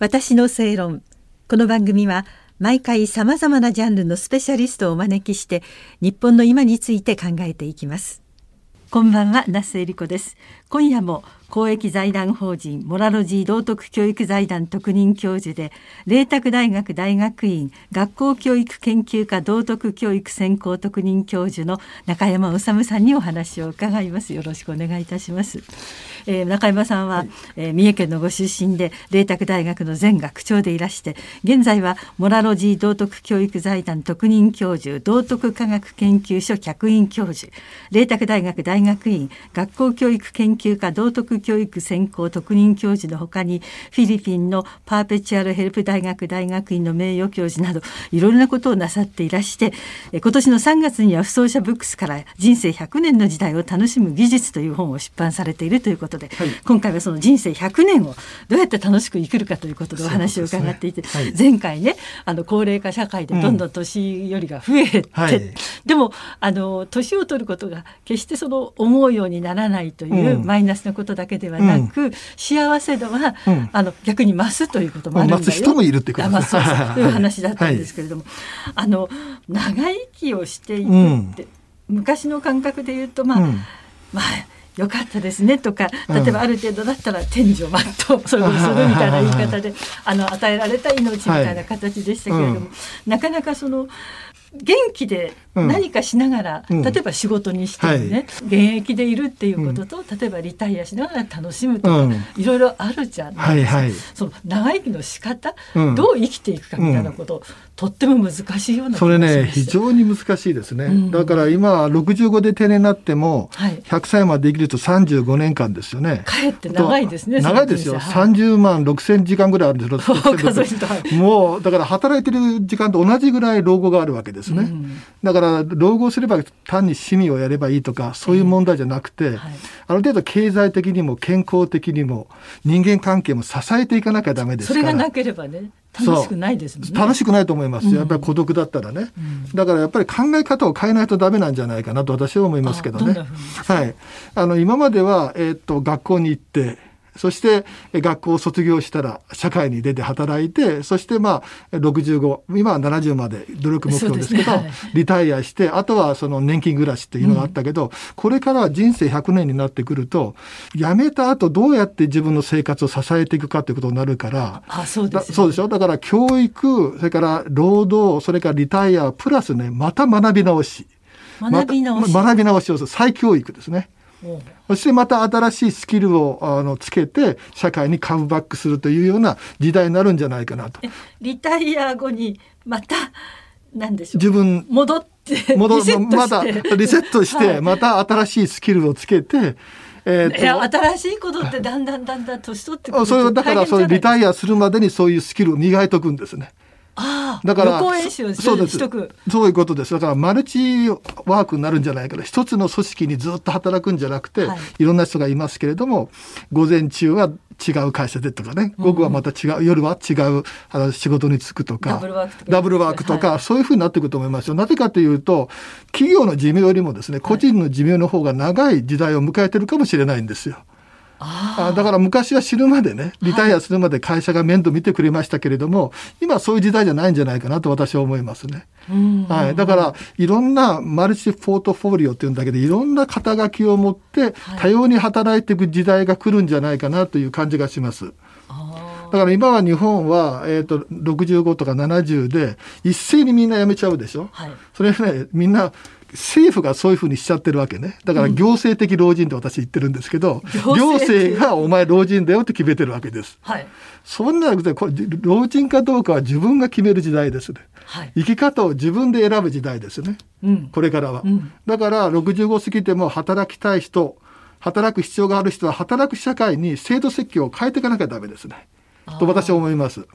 私の正論。この番組は毎回さまざまなジャンルのスペシャリストをお招きして日本の今について考えていきます。こんばんは那須恵理子です。今夜も公益財団法人モラロジー道徳教育財団特任教授で麗澤大学大学院学校教育研究科道徳教育専攻特任教授の中山治さんにお話を伺います。よろしくお願いいたします、えー、中山さんは、はい、えー、三重県のご出身で麗澤大学の前学長でいらして現在はモラロジー道徳教育財団特任教授道徳科学研究所客員教授麗澤大学大学院学校教育研究科道徳教育専攻特任教授のほかにフィリピンのパーペチュアルヘルプ大学大学院の名誉教授などいろいろなことをなさっていらして今年の3月には不走者ブックスから人生100年の時代を楽しむ技術という本を出版されているということで、はい、今回はその人生100年をどうやって楽しく生きるかということでお話を伺っていて、ね。はい、前回ねあの高齢化社会でどんどん年寄りが増えて、うんはい、でもあの年を取ることが決してその思うようにならないというマイナスなことだけではなく、うん、幸せ度は、うん、あの逆に増すということもあるんだよ。増す人もいるってこと。です、ね、い。う話だったんですけれども、はい、あの長生きをしていくって、昔の感覚で言うとまあ、まあよかったですねとか例えばある程度だったら天井マットそれをするみたいな言い方で あの与えられた命みたいな形でしたけれども、はい。うん、なかなかその元気で何かしながら、うん、例えば仕事にしてもね、はい、現役でいるっていうことと、うん、例えばリタイアしながら楽しむとか、うん、いろいろあるじゃないですか、はいはい、その長生きの仕方、どう生きていくかみたいなこと、とっても難しいようなそれね非常に難しいですね、だから今65で定年になっても、はい、100歳まで生きると35年間ですよね。かえって長いですね長いですよ、はい、30万6千時間ぐらいあるんですよもうだから働いてる時間と同じぐらい老後があるわけですね、だから老後すれば単に趣味をやればいいとかそういう問題じゃなくて、はい、ある程度経済的にも健康的にも人間関係も支えていかなきゃダメですから。それがなければね楽しくないですもんね。楽しくないと思いますやっぱり孤独だったらね、うん、だからやっぱり考え方を変えないとダメなんじゃないかなと私は思いますけどね。はい。あの今まではえー、っと学校に行ってそして学校を卒業したら社会に出て働いてそしてまあ65今は70まで努力目標ですけど、ね。はい、リタイアしてあとはその年金暮らしっていうのがあったけど、うん、これから人生100年になってくると辞めた後どうやって自分の生活を支えていくかということになるからあそうです、ね、そうでしょ？だから教育それから労働それからリタイアプラスねまた学び直し。学び直し、ま、学び直しをする。再教育ですね。そしてまた新しいスキルをあのつけて社会にカムバックするというような時代になるんじゃないかなと。リタイア後にまた何でしょう？自分戻って戻またリセットして、また新しいスキルをつけて。えー、いや新しいことってだんだんだんだん年取ってくるそれだからそれリタイアするまでにそういうスキルを磨いとくんですね。ああだからそうです。そういうことです。だからマルチワークになるんじゃないかな。一つの組織にずっと働くんじゃなくて、はい、いろんな人がいますけれども午前中は違う会社でとかね。午後はまた違う、うん、夜は違うあの仕事に就くとかダブルワークとか、はい、そういうふうになっていくと思いますよ。なぜかというと企業の寿命よりもですね個人の寿命の方が長い時代を迎えてるかもしれないんですよ。あだから昔は死ぬまでねリタイアするまで会社が面倒見てくれましたけれども、はい、今そういう時代じゃないんじゃないかなと私は思いますね。はい、だからいろんなマルチポートフォリオっていうんだけどいろんな肩書きを持って多様に働いていく時代が来るんじゃないかなという感じがします。だから今は日本は、えーと、と65とか70で一斉にみんな辞めちゃうでしょ、はい、それねみんな政府がそういうふうにしちゃってるわけね。だから行政的老人って私言ってるんですけど、うん、行政がお前老人だよって決めてるわけです、はい、そんなこれ老人かどうかは自分が決める時代ですね、はい、生き方を自分で選ぶ時代ですね、うん、これからは、うん、だから65過ぎても働きたい人働く必要がある人は働く社会に制度設計を変えていかなきゃダメですねと私は思います。はい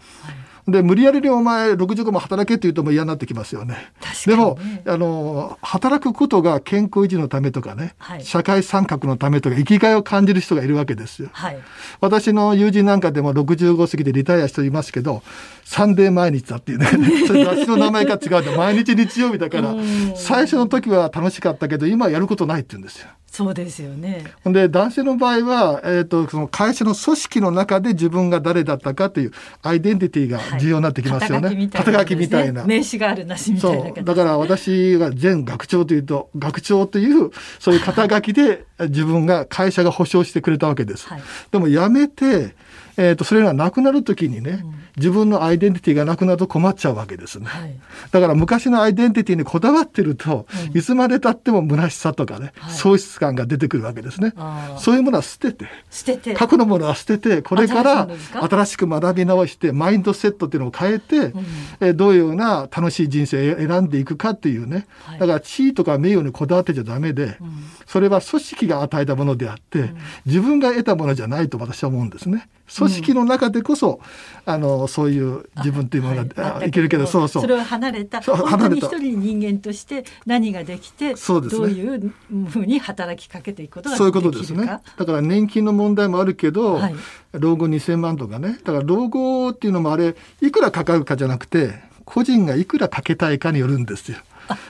で無理やりにお前65も働けって言うとも嫌になってきますよね。でもあの働くことが健康維持のためとかね、はい、社会参画のためとか生きがいを感じる人がいるわけですよ。はい、私の友人なんかでも65過ぎてリタイアしていますけどサンデー毎日だっていうね 雑誌の名前が違うで毎日日曜日だから最初の時は楽しかったけど今やることないって言うんですよ。そうですよね。で男性の場合は、えーと、その会社の組織の中で自分が誰だったかというアイデンティティが重要になってきますよね。はい、肩書きみたいな、名刺があるなしみたいなだから私が前学長というと学長というそういう肩書きで自分が会社が保証してくれたわけです。はい、でも辞めてえーと、それがなくなる時にね、うん、自分のアイデンティティがなくなると困っちゃうわけですね、はい、だから昔のアイデンティティにこだわってると、うん、いつまでたっても虚しさとかね、はい、喪失感が出てくるわけですね。そういうものは捨てて。捨てて。過去のものは捨ててこれから新しく学び直してマインドセットっていうのを変えて、うん、えー、どういうような楽しい人生を選んでいくかっていうね、はい、だから地位とか名誉にこだわってちゃダメで、それは組織が与えたものであって、自分が得たものじゃないと私は思うんですね。組織の中でこそ、うん、あのそういう自分というものが、はい、いけるけどそうそう。それを離れた本当に一人人間として何ができてそうです、ね、どういうふうに働きかけていくことがそういうことですね。だから年金の問題もあるけど、はい、老後2,000万とかね。だから老後っていうのもあれいくらかかるかじゃなくて個人がいくらかけたいかによるんですよ。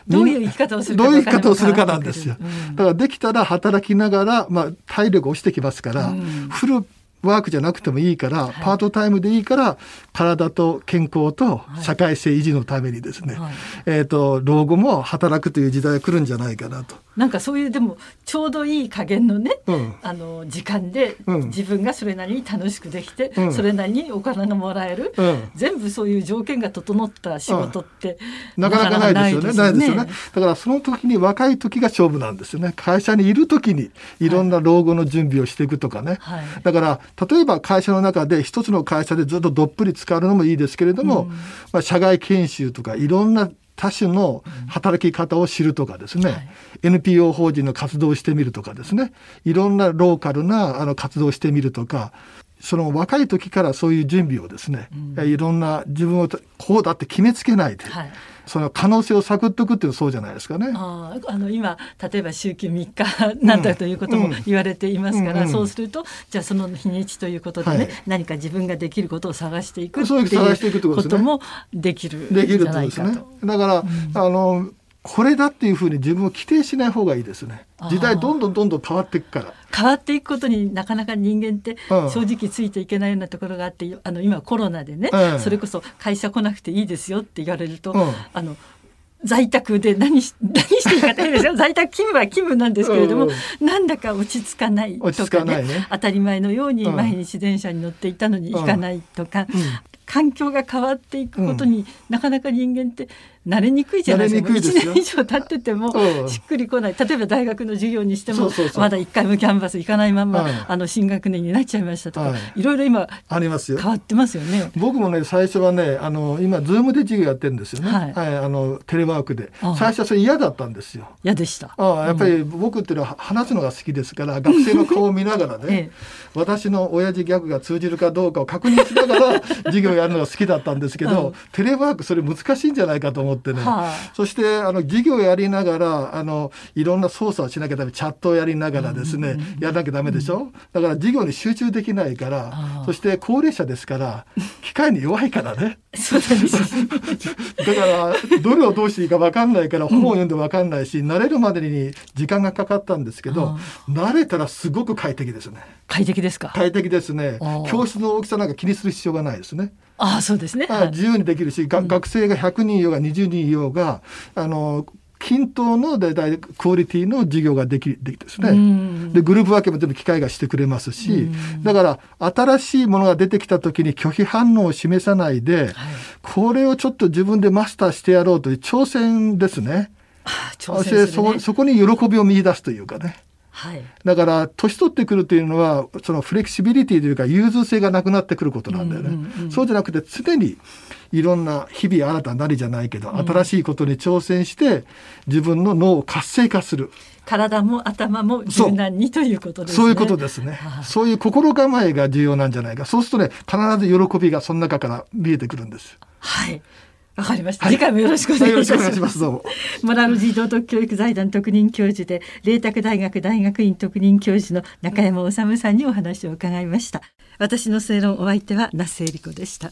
どういう生き方をするかどういう生き方をするかなんですよ。だからできたら働きながら、まあ、体力落ちてきますから、うん、フルワークじゃなくてもいいから、はい、パートタイムでいいから体と健康と社会性維持のためにですね、はい、えっ、ー、と老後も働くという時代が来るんじゃないかなと。なんかそういうでもちょうどいい加減のね、うん、あの時間で自分がそれなりに楽しくできて、うん、それなりにお金がもらえる、うん、全部そういう条件が整った仕事って、なかなかないですよね。ないですよね。だからその時に若い時が勝負なんですよね。会社にいる時にい。ろんな老後の準備をしていくとかね。はい、だから例えば会社の中で一つの会社でずっとどっぷり使うのもいいですけれども、まあ、社外研修とかいろんな多種の働き方を知るとかですね、はい、NPO 法人の活動をしてみるとかですね。いろんなローカルなあの活動をしてみるとかその若い時からそういう準備をですね、うん、いろんな自分をこうだって決めつけないで、はい、その可能性を探っておくっていうそうじゃないですかね。ああの今例えば週休3日なんだということも言われていますから、うんうん、そうするとじゃあその日にちということでね、はい、何か自分ができることを探していくっていうこともできるできるとですね。だから、うん、あのこれだっていうふうに自分を規定しない方がいいですね。時代どんどんどんどん変わっていくから。変わっていくことになかなか人間って正直ついていけないようなところがあって、あの今コロナでね、うん、それこそ会社来なくていいですよって言われると、うん、あの在宅で何し何していいか大変ですよ。在宅勤務は勤務なんですけれども、うん、なんだか落ち着かないとかね、ね、当たり前のように毎日電車に乗っていたのに行かないとか、うん。うん、環境が変わっていくことに、なかなか人間って慣れにくいじゃないですか。1年以上経っててもしっくりこない。例えば大学の授業にしてもまだ1回もキャンバス行かないまま、あの新学年になっちゃいましたとか、い、ろいろ今ありますよ。変わってますよね。僕もね最初はねあの今ズームで授業やってるんですよね、はい、はい、あのテレワークで。最初はそれ嫌だったんですよ。嫌でした。あやっぱり僕っていうのは話すのが好きですから学生の顔を見ながらね、ええ、私の親父ギャグが通じるかどうかを確認しながら授業やるのが好きだったんですけど、うん、テレワークそれ難しいんじゃないかと思ってね、はあそしてあの授業をやりながらあのいろんな操作をしなきゃダメチャットをやりながらですね、やらなきゃダメでしょ、だから授業に集中できないからそして高齢者ですから 機械に弱いからねそうなんです。だからどれをどうしていいか分かんないから本を読んで分かんないし、慣れるまでに時間がかかったんですけど慣れたらすごく快適ですね。快適ですか？快適ですね。教室の大きさなんか気にする必要がないですね。ああそうですね、自由にできるし、が学生が100人いようが20人いようがあの均等の大体クオリティの授業ができできですね、でグループ分けも全部機械がしてくれますし、だから新しいものが出てきた時に拒否反応を示さないで、はい、これをちょっと自分でマスターしてやろうという挑戦ですね。挑戦、ね、そそこに喜びを見出すというかね。はい、だから年取ってくるというのはそのフレキシビリティというか融通性がなくなってくることなんだよね、うんうんうん、そうじゃなくて常にいろんな日々新たなりじゃないけど、新しいことに挑戦して自分の脳を活性化する。体も頭も柔軟にということですね。そういうことですね。そういう心構えが重要なんじゃないか。そうするとね、必ず喜びがその中から見えてくるんです。はい。わかりました、はい、次回もよろしくお願いします。どうも。モラル児童徳教育財団特任教授で、麗澤大学大学院特任教授の中山治さんにお話を伺いました。私の正論お相手は那須恵理子でした。